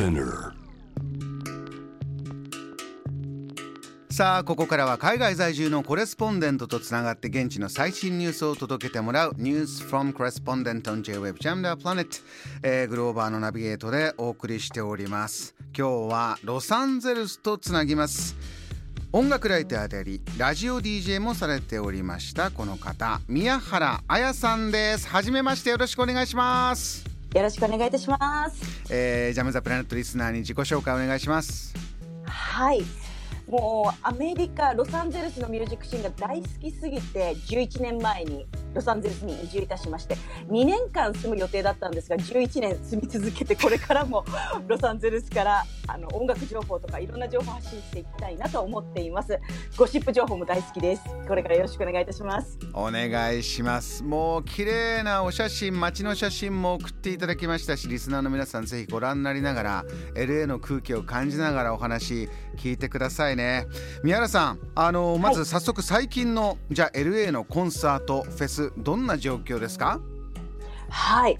Spinner さあここからは海外在住のコレスポンデントとつながって現地の最新ニュースを届けてもらう News from Correspondent on J-Web Jam the Planet、えー、グローバーのナビゲートでお送りしております。今日はロサンゼルスとつなぎます。音楽ライターでありラジオ DJ もされておりましたこの方宮原彩さんです。はじめましてよろしくお願いします。よろしくお願いいたします、えー、ジャムザプラネットリスナーに自己紹介お願いします。はい。もうアメリカロサンゼルスのミュージックシーンが大好きすぎて11年前にロサンゼルスに移住いたしまして2年間住む予定だったんですが11年住み続けてこれからもロサンゼルスからあの音楽情報とかいろんな情報発信していきたいなと思っています。ゴシップ情報も大好きです。これからよろしくお願いいたします。お願いします。もう綺麗なお写真街の写真も送っていただきましたしリスナーの皆さんぜひご覧になりながら LA の空気を感じながらお話聞いてくださいね。宮原さんあのまず早速最近の、じゃあ LA のコンサートフェスどんな状況ですか？はい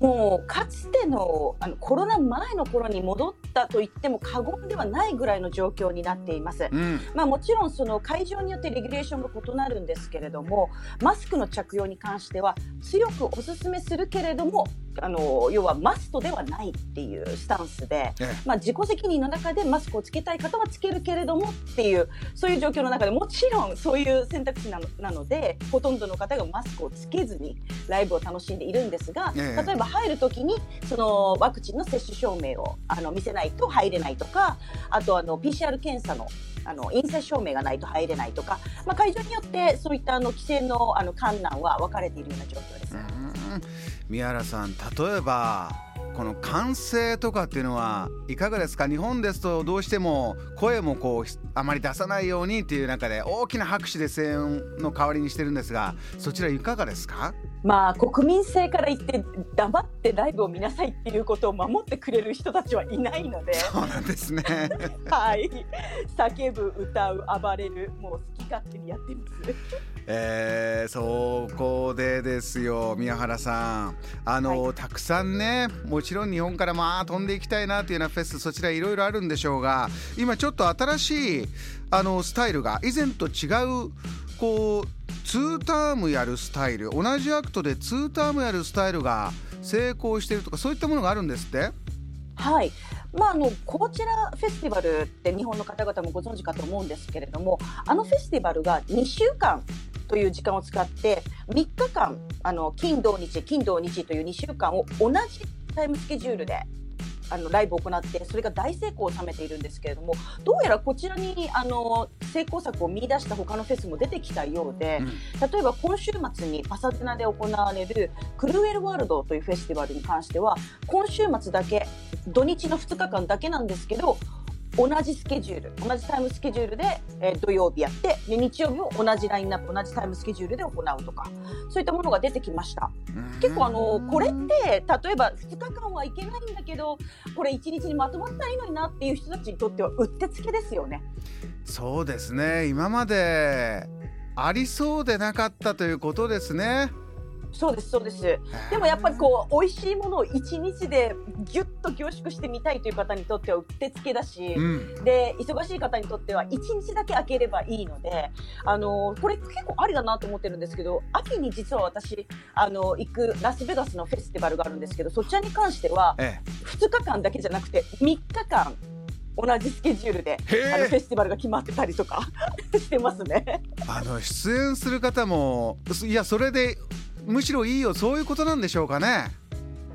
もうかつてのあのコロナ前の頃に戻ったと言っても過言ではないぐらいの状況になっています。うんまあ、もちろんその会場によってレギュレーションが異なるんですけれどもマスクの着用に関しては強くお勧めするけれどもあの要はマストではないっていうスタンスで、ええ。まあ、自己責任の中でマスクをつけたい方はつけるけれどもっていうそういう状況の中でもちろんそういう選択肢なのなのでほとんどの方がマスクをつけずにライブを楽しんでいるんですが、ええ。例えば入る時にそのワクチンの接種証明をあの見せないと入れないとかあとあの PCR 検査のあの陰性証明がないと入れないとか、まあ、会場によってそういったあの規制のあの観難は分かれているような状況です。うん宮原さん例えばこの歓声とかっていうのはいかがですか？日本ですとどうしても声もこうあまり出さないようにっていう中で大きな拍手で声援の代わりにしてるんですがそちらいかがですか？まあ国民性から言って黙ってライブを見なさいっていうことを守ってくれる人たちはいないので、そうなんですね。はい、叫ぶ歌う暴れるもう勝手にやってます。えー、そこでですよ宮原さんあの、はたくさんねもちろん日本からまあ飛んでいきたいなというようなフェスそちらいろいろあるんでしょうが今ちょっと新しいあのスタイルが以前と違うこう2タームやるスタイル同じアクトで2タームやるスタイルが成功しているとかそういったものがあるんですって？はい。まあ、あのこちらフェスティバルって日本の方々もご存知かと思うんですけれどもあのフェスティバルが2週間という時間を使って3日間あの金土日金土日という2週間を同じタイムスケジュールであのライブを行ってそれが大成功を収めているんですけれどもどうやらこちらにあの成功策を見出した他のフェスも出てきたようで、例えば今週末にパサデナで行われるクルーエルワールドというフェスティバルに関しては今週末だけ土日の2日間だけなんですけど同じスケジュール同じタイムスケジュールで、えー土曜日やってで日曜日も同じラインナップ同じタイムスケジュールで行うとかそういったものが出てきました。結構あのこれって例えば2日間はいけないんだけどこれ1日にまとまったらいいのになっていう人たちにとってはうってつけですよね。そうですね。今までありそうでなかったということですねそうですそうです。でもやっぱりこう美味しいものを1日でぎゅっと凝縮してみたいという方にとってはうってつけだし、うん。で忙しい方にとっては1日だけ開ければいいのであのこれ結構ありだなと思ってるんですけど秋に実は私あの行くラスベガスのフェスティバルがあるんですけどそちらに関してはえ2日間だけじゃなくて3日間同じスケジュールであのフェスティバルが決まってたりとか してますね。あの出演する方もいやそれでむしろいいよそういうことなんでしょうかね。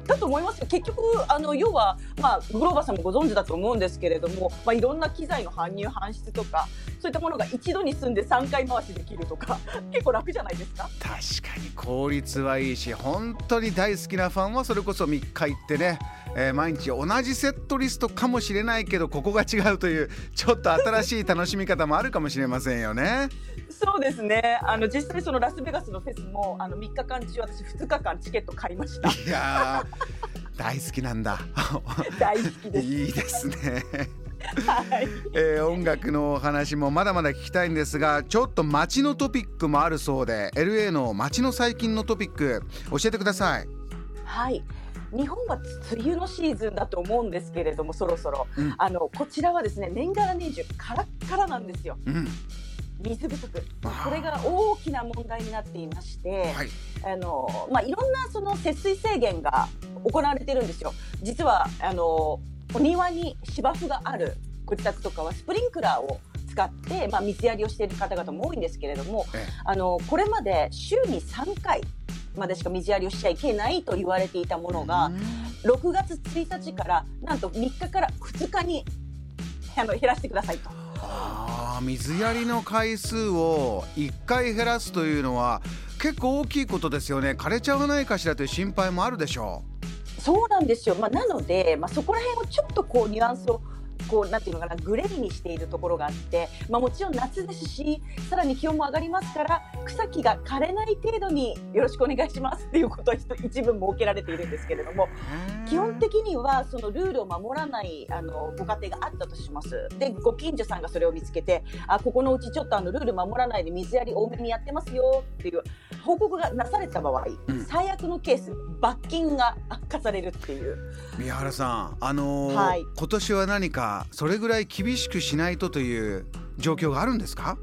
だと思いますよ。結局あの要は、まあ、グローバーさんもご存知だと思うんですけれども、まあ、いろんな機材の搬入搬出とかそういったものが一度に済んで3回回しできるとか 結構楽じゃないですか？確かに効率はいいし本当に大好きなファンはそれこそ3日行ってね、えー毎日同じセットリストかもしれないけどここが違うというちょっと新しい楽しみ方もあるかもしれませんよね。そうですねあの実際そのラスベガスのフェスもあの3日間中私2日間チケット買いましたいやー大好きなんだ 大好きです。いいですね。はいえー音楽のお話もまだまだ聞きたいんですがちょっと街のトピックもあるそうで LA の街の最近のトピック教えてください。はい。日本は梅雨のシーズンだと思うんですけれどもそろそろ、うん、あのこちらはですね年がら年中カラッカラなんですよ。うん。水不足。これが大きな問題になっていまして、はい。あのまあ、いろんなその節水制限が行われてるんですよ。実はあのお庭に芝生があるご自宅とかはスプリンクラーを使って、まあ、水やりをしている方々も多いんですけれども、あのこれまで週に3回までしか水やりをしちゃいけないと言われていたものが、6月1日からなんと3日から2日にあの減らしてくださいと。あ水やりの回数を1回減らすというのは結構大きいことですよね。枯れちゃわないかしらという心配もあるでしょう。そうなんですよ、まあ、なので、まあ、そこら辺をちょっとこうニュアンスをこうなんていうのかなグレーにしているところがあって、まあ、もちろん夏ですしさらに気温も上がりますから草木が枯れない程度によろしくお願いします っていうことは一部設けられているんですけれども基本的にはそのルールを守らないあのご家庭があったとします。でご近所さんがそれを見つけてあここのうちちょっとあのルール守らないで水やり多めにやってますよっていう報告がなされた場合、うん、最悪のケース罰金が課されるっていう。宮原さんあのーはい、今年は何かそれぐらい厳しくしないとという状況があるんですか？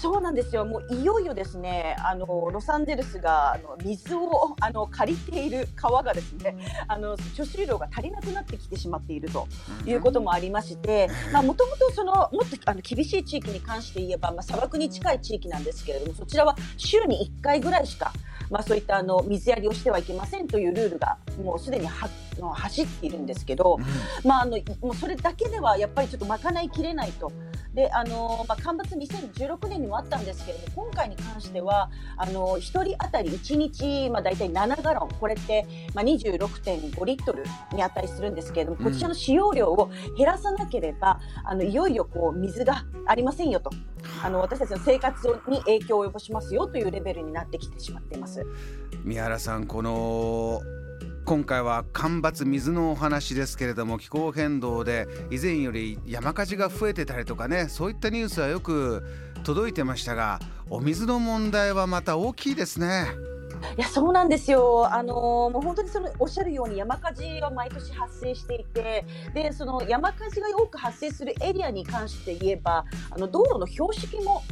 そうなんですよ。もういよいよですね、あのロサンゼルスがあの水をあの借りている川がですね、あの貯水量が足りなくなってきてしまっているということもありまして、まともとそのもっとあの厳しい地域に関して言えば、まあ砂漠に近い地域なんですけれども、そちらは週に1回ぐらいしかまあ、そういったあの水やりをしてはいけませんというルールがもうすでには走っているんですけど、まあ、あのもうそれだけではやっぱりちょっと賄いきれないと。であのまあ、干ばつ2016年にもあったんですけれども今回に関してはあの1人当たり1日、まあ、大体7ガロンこれって、まあ、26.5リットルに値するんですけれども、こちらの使用量を減らさなければあのいよいよこう水がありませんよとあの私たちの生活に影響を及ぼしますよというレベルになってきてしまっています。宮原さんこの今回は干ばつ水のお話ですけれども気候変動で以前より山火事が増えてたりとかねそういったニュースはよく届いてましたがお水の問題はまた大きいですね。いやそうなんですよ、あのー、もう本当にそのおっしゃるように山火事は毎年発生していてでその山火事が多く発生するエリアに関して言えばあの道路の標識も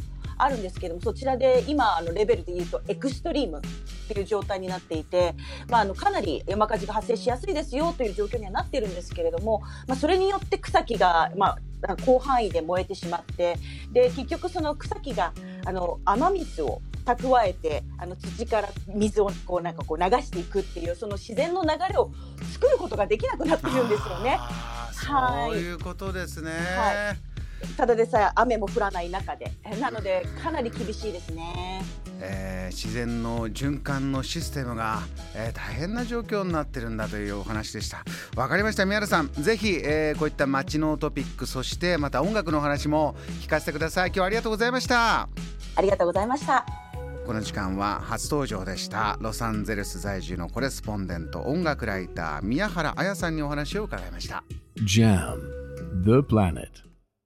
あるんですけどもそちらで今あのレベルで言うとエクストリームっていう状態になっていて、まあ、あのかなり山火事が発生しやすいですよという状況にはなっているんですけれども、まあ、それによって草木が、まあ、広範囲で燃えてしまってで結局その草木があの雨水を蓄えてあの土から水をこうなんかこう流していくっていうその自然の流れを作ることができなくなってるんですよね。そういうことですね。はいただでさえ雨も降らない中で。なのでかなり厳しいですね。えー、自然の循環のシステムが、えー、大変な状況になってるんだというお話でした。わかりました。宮原さんぜひ、えー、こういった街のトピックそしてまた音楽の話も聞かせてください。今日はありがとうございました。ありがとうございました。この時間は初登場でした。ロサンゼルス在住のコレスポンデント音楽ライター宮原彩さんにお話を伺いました。JAM The Planet